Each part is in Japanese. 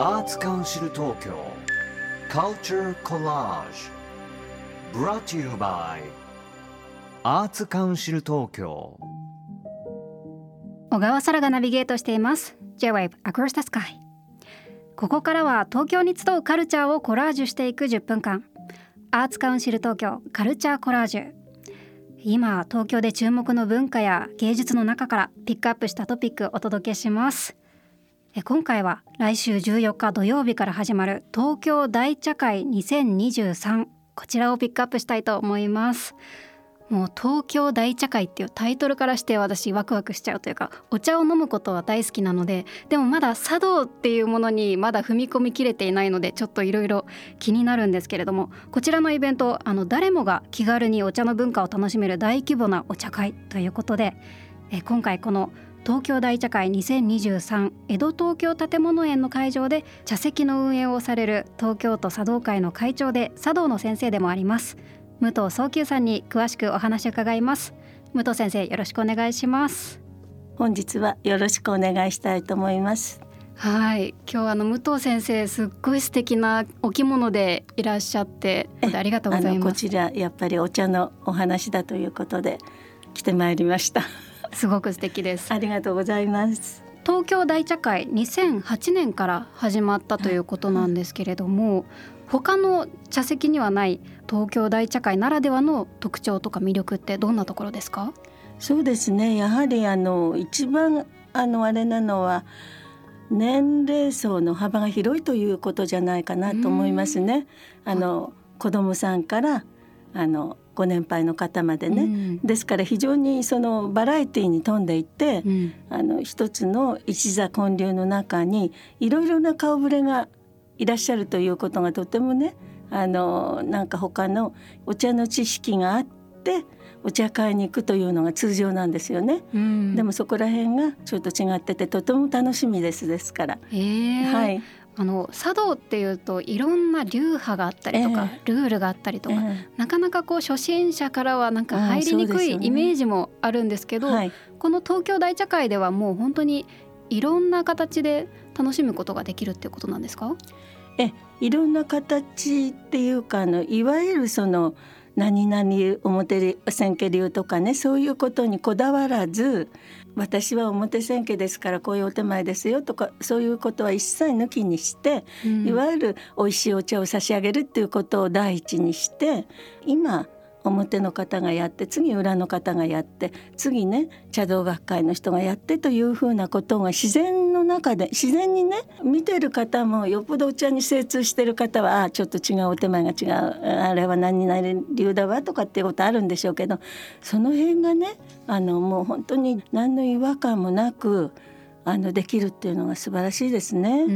Arts Council Tokyo Culture Collage Brought to you by Arts Council Tokyo 小川沙羅がナビゲートしています。J-Wave Across the Sky ここからは東京に集うカルチャーをコラージュしていく10分間。アーツカウンシル東京カルチャーコラージュ今東京で注目の文化や芸術の中からピックアップしたトピックお届けします。今回は来週14日土曜日から始まる東京大茶会2023こちらをピックアップしたいと思います。もう東京大茶会っていうタイトルからして私ワクワクしちゃうというかお茶を飲むことは大好きなのででもまだ茶道っていうものにまだ踏み込みきれていないのでちょっといろいろ気になるんですけれどもこちらのイベントあの誰もが気軽にお茶の文化を楽しめる大規模なお茶会ということで今回この東京大茶会2023江戸東京建物園の会場で茶席の運営をされる東京都茶道会の会長で茶道の先生でもあります。武藤宗久さんに詳しくお話を伺います。武藤先生よろしくお願いします。本日はよろしくお願いしたいと思います。はい今日あの武藤先生すっごい素敵なお着物でいらっしゃってありがとうございます。こちらやっぱりお茶のお話だということで来てまいりましたすごく素敵です。ありがとうございます。東京大茶会2008年から始まったということなんですけれども、他の茶席にはない東京大茶会ならではの特徴とか魅力ってどんなところですか？そうですね。やはりあの一番あのあれなのは年齢層の幅が広いということじゃないかなと思いますね。あの子供さんからあのご年配の方までね、うん、ですから非常にそのバラエティーに富んでいて、うん、あの一つの一座建立の中にいろいろな顔ぶれがいらっしゃるということがとてもねあのなんか他のお茶の知識があってお茶会に行くというのが通常なんですよね、うん、でもそこら辺がちょっと違っててとても楽しみですですから、はいあの茶道っていうといろんな流派があったりとか、えー、ルールがあったりとか、えー、なかなかこう初心者からはなんか入りにくいイメージもあるんですけど、ねはい、この東京大茶会ではもう本当にいろんな形で楽しむことができるっていうことなんですか？えいろんな形っていうかあのいわゆるその何々表千家流とかねそういうことにこだわらず私は表千家ですからこういうお手前ですよとかそういうことは一切抜きにして、うん、いわゆる美味しいお茶を差し上げるっていうことを第一にして今表の方がやって次裏の方がやって次ね茶道学会の人がやってというふうなことが自然の中で自然にね見てる方もよっぽどお茶に精通してる方はあちょっと違うお手前が違うあれは何々流だわとかっていうことあるんでしょうけどその辺がねあのもう本当に何の違和感もなくあのできるっていうのが素晴らしいですね。う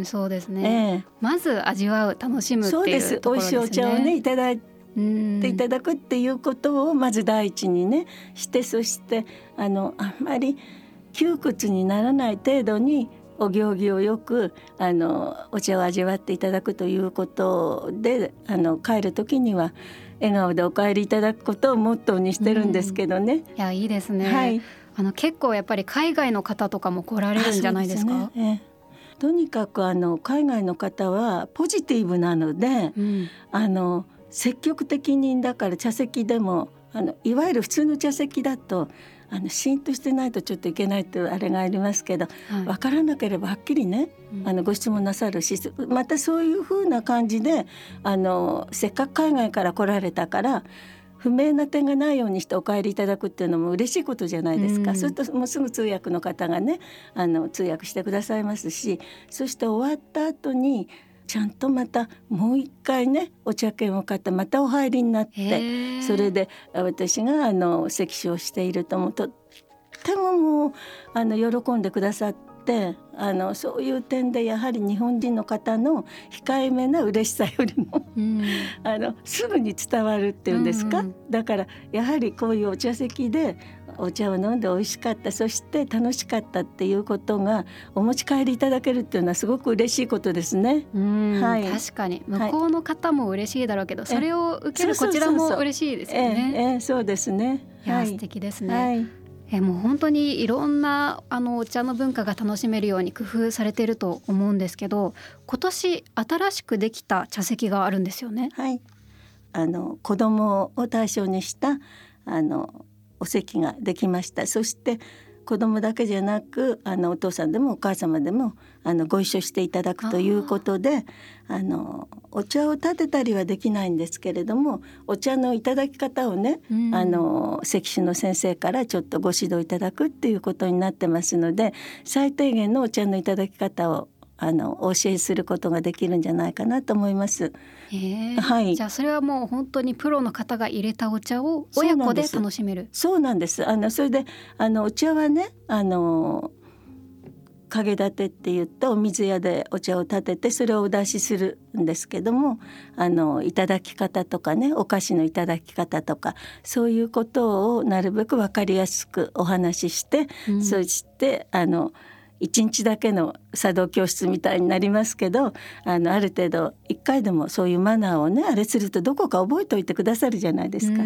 んそうですね、えー、まず味わう楽しむっていうところですね。美味しいお茶をねいただいていただくっていうことをまず第一にねしてそしてあのあんまり窮屈にならない程度にお行儀をよくあのお茶を味わっていただくということであの帰る時には笑顔でお帰りいただくことをモットーにしてるんですけどね。いやいいですね、はい、あの結構やっぱり海外の方とかも来られるんじゃないですか？すね。とにかくあの海外の方はポジティブなので、うん、あの積極的にだから茶席でもあのいわゆる普通の茶席だとあのシーンとしてないとちょっといけないっていうあれがありますけど、はい、分からなければはっきりね、あのご質問なさるしまたそういうふうな感じであのせっかく海外から来られたから不明な点がないようにしてお帰りいただくっていうのも嬉しいことじゃないですか、うん、そうするともうすぐ通訳の方がねあの通訳してくださいますしそして終わった後にちゃんとまたもう一回ねお茶券を買ってまたお入りになってそれで私があの席書しているともとってももうあの喜んでくださってあのそういう点でやはり日本人の方の控えめな嬉しさよりもあのすぐに伝わるっていうんですか、うんうん、だからやはりこういうお茶席でお茶を飲んで美味しかったそして楽しかったっていうことがお持ち帰りいただけるっていうのはすごく嬉しいことですね。はい、確かに向こうの方も嬉しいだろうけど、はい、それを受けるこちらも嬉しいですよね。ええそうですね。はい、素敵ですね。はいえもう本当にいろんなあのお茶の文化が楽しめるように工夫されていると思うんですけど今年新しくできた茶席があるんですよね。はいあの子供を対象にしたあのお席ができました。そして子供だけじゃなくあのお父さんでもお母様でもあのご一緒していただくということであのお茶を立てたりはできないんですけれどもお茶のいただき方をね、うん、あの石酒の先生からちょっとご指導いただくっていうことになってますので最低限のお茶のいただき方をあのお教えすることができるんじゃないかなと思います。はい。じゃあそれはもう本当にプロの方が入れたお茶を親子で楽しめる。そうなんです。あのそれであのお茶はねあの影立てって言ってお水屋でお茶を立ててそれをお出しするんですけどもあのいただき方とかねお菓子のいただき方とかそういうことをなるべく分かりやすくお話しして、うん、そしてあの1日だけの茶道教室みたいになりますけどあのある程度1回でもそういうマナーをねあれするとどこか覚えておいてくださるじゃないですか。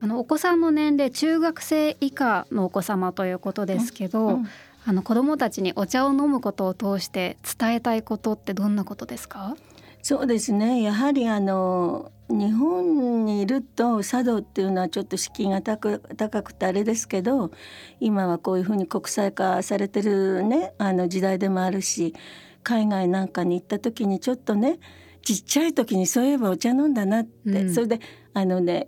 あのお子さんの年齢中学生以下のお子様ということですけど、うんうん、あの子どもたちにお茶を飲むことを通して伝えたいことってどんなことですか？そうですね。やはりあの日本にいると茶道っていうのはちょっと敷居が高くてあれですけど今はこういうふうに国際化されてるねあの時代でもあるし海外なんかに行った時にちょっとねちっちゃい時にそういえばお茶飲んだなって、うん、それであのね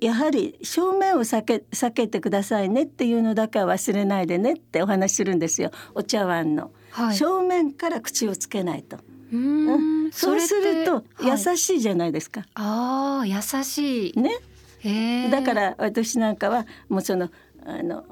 やはり正面を避け避けてくださいねっていうのだけは忘れないでねってお話しするんですよ。お茶碗の、はい、正面から口をつけないと。うん、そうすると優しいじゃないですか。はい、ああ優しい。ね。だから私なんかはもうそのあの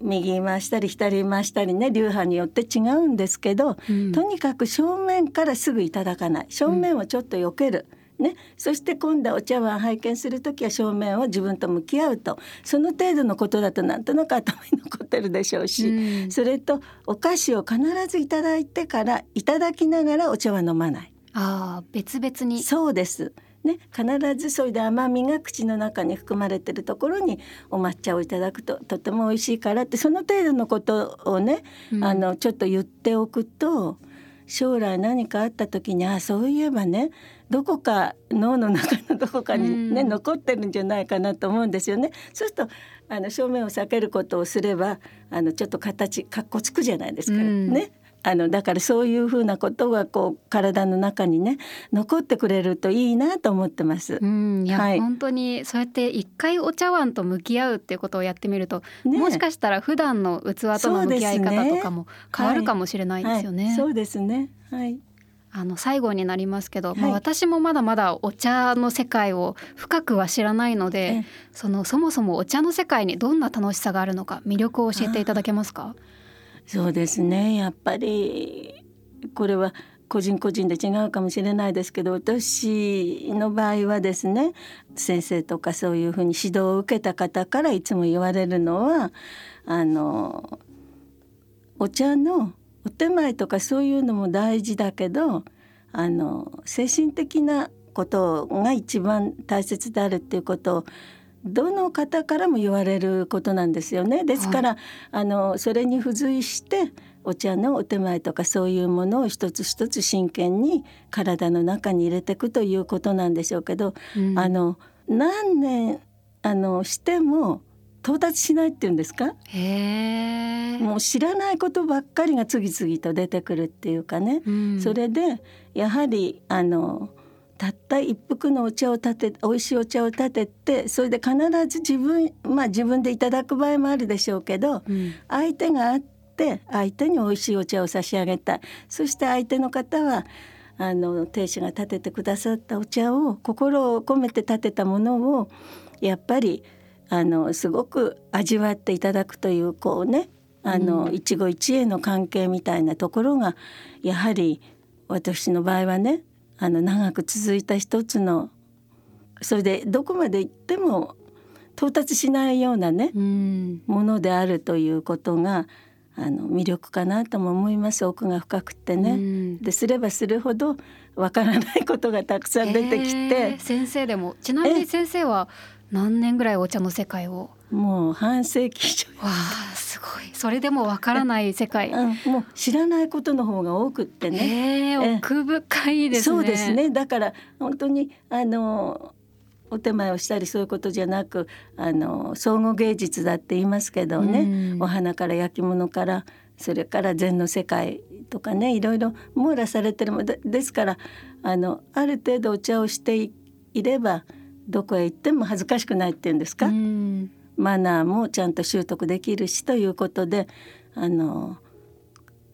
右回したり左回したりね流派によって違うんですけど、うん、とにかく正面からすぐいただかない正面をちょっと避ける。うんね、そして今度はお茶碗拝見する時は正面を自分と向き合うと。その程度のことだとなんとなく頭に残ってるでしょうし、うん、それとお菓子を必ずいただいてからいただきながらお茶は飲まない。あ別々に。そうです。ね、必ずそれで甘みが口の中に含まれてるところにお抹茶をいただくととても美味しいからってその程度のことをね、うん、あのちょっと言っておくと将来何かあった時にあそういえばねどこか脳の中のどこかにね、うん、残ってるんじゃないかなと思うんですよね。そうするとあの正面を避けることをすればあのちょっと形かっこつくじゃないですか、うん、ね。あのだからそういうふうなことがこう体の中にね残ってくれるといいなと思ってます。うん、いや、はい、本当にそうやって一回お茶碗と向き合うっていうことをやってみると、ね、もしかしたら普段の器との向き合い方とかも変わるかもしれないですよね。そうですね。はい。あの最後になりますけど、はい、まあ、私もまだまだお茶の世界を深くは知らないのでそのそもそもお茶の世界にどんな楽しさがあるのか魅力を教えていただけますか？そうですね。やっぱりこれは個人個人で違うかもしれないですけど私の場合はですね先生とかそういうふうに指導を受けた方からいつも言われるのはあのお茶のお手前とかそういうのも大事だけどあの精神的なことが一番大切であるっていうことをどの方からも言われることなんですよね。ですから、はい、あのそれに付随してお茶のお手前とかそういうものを一つ一つ真剣に体の中に入れていくということなんでしょうけど、うん、あの何年あのしても到達しないっていうんですか？もう知らないことばっかりが次々と出てくるっていうかね、うん、それでやはりあのたった一服のお茶を立て美味しいお茶を立ててそれで必ず自分まあ自分でいただく場合もあるでしょうけど、うん、相手があって相手に美味しいお茶を差し上げたそして相手の方はあの亭主が立ててくださったお茶を心を込めて立てたものをやっぱりあのすごく味わっていただくというこうねあの、うん、一期一会の関係みたいなところがやはり私の場合はねあの長く続いた一つのそれでどこまで行っても到達しないようなね、うん、ものであるということがあの魅力かなとも思います。奥が深くてね。うん、ですればするほどわからないことがたくさん出てきて、えー、先生でもちなみに先生は何年ぐらいお茶の世界を？もう半世紀以上。わあすごい。それでもわからない世界。うん、もう知らないことの方が多くってね。へええ。奥深いですね。そうですね。だから本当にあのお手前をしたりそういうことじゃなくあの総合芸術だって言いますけどね、うん。お花から焼き物からそれから禅の世界とかねいろいろ網羅されてるもんでですからあのある程度お茶をしていいればどこへ行っても恥ずかしくないっていうんですか、うん。マナーもちゃんと習得できるしということであの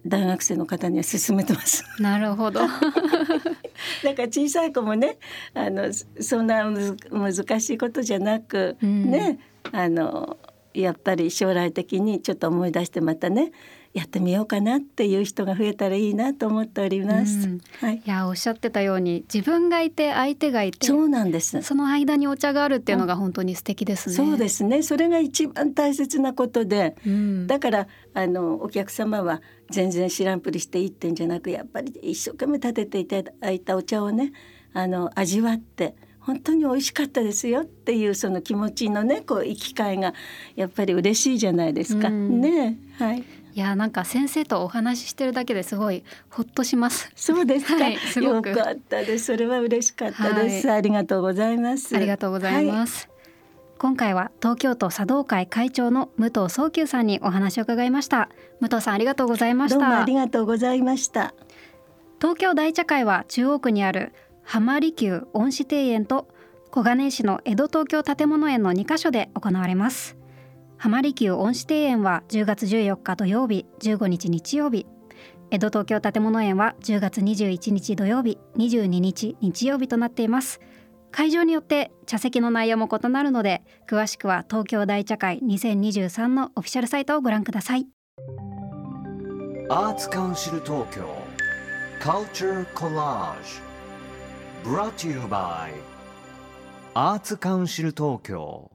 大学生の方には勧めてます。なるほど。だから小さい子もねあのそそんな難しいことじゃなく、うん。ねあのやっぱり将来的にちょっと思い出してまたねやってみようかなっていう人が増えたらいいなと思っております。うんはい、いやおっしゃってたように自分がいて相手がいてそうなんです。その間にお茶があるっていうのが本当に素敵ですね。そうですね。それが一番大切なことで、うん、だからあのお客様は全然知らんぷりしていいってんじゃなくやっぱり一生懸命立てていただいたお茶をねあの味わって本当に美味しかったですよっていうその気持ちのねこう生きがやっぱり嬉しいじゃないですか。うんねはいいやなんか先生とお話ししてるだけですごいほっとします。そうですか、はいすごく。よかったです。それは嬉しかったです、ありがとうございます。ありがとうございます。今回は東京都茶道会会長の武藤宗久さんにお話を伺いました。武藤さんありがとうございました。どうもあり。がとうございました。東京大茶会は中央区にある浜離宮恩賜庭園と小金井市の江戸東京建物園の2カ所で行われます浜離宮恩賜庭園は10月14日土曜日15日日曜日。江戸東京建物園は10月21日土曜日22日日曜日となっています。会場によって茶席の内容も異なるので詳しくは東京大茶会2023のオフィシャルサイトをご覧ください。アーツカウンシル東京 Culture Collage Brought to you by アーツカウンシル東京。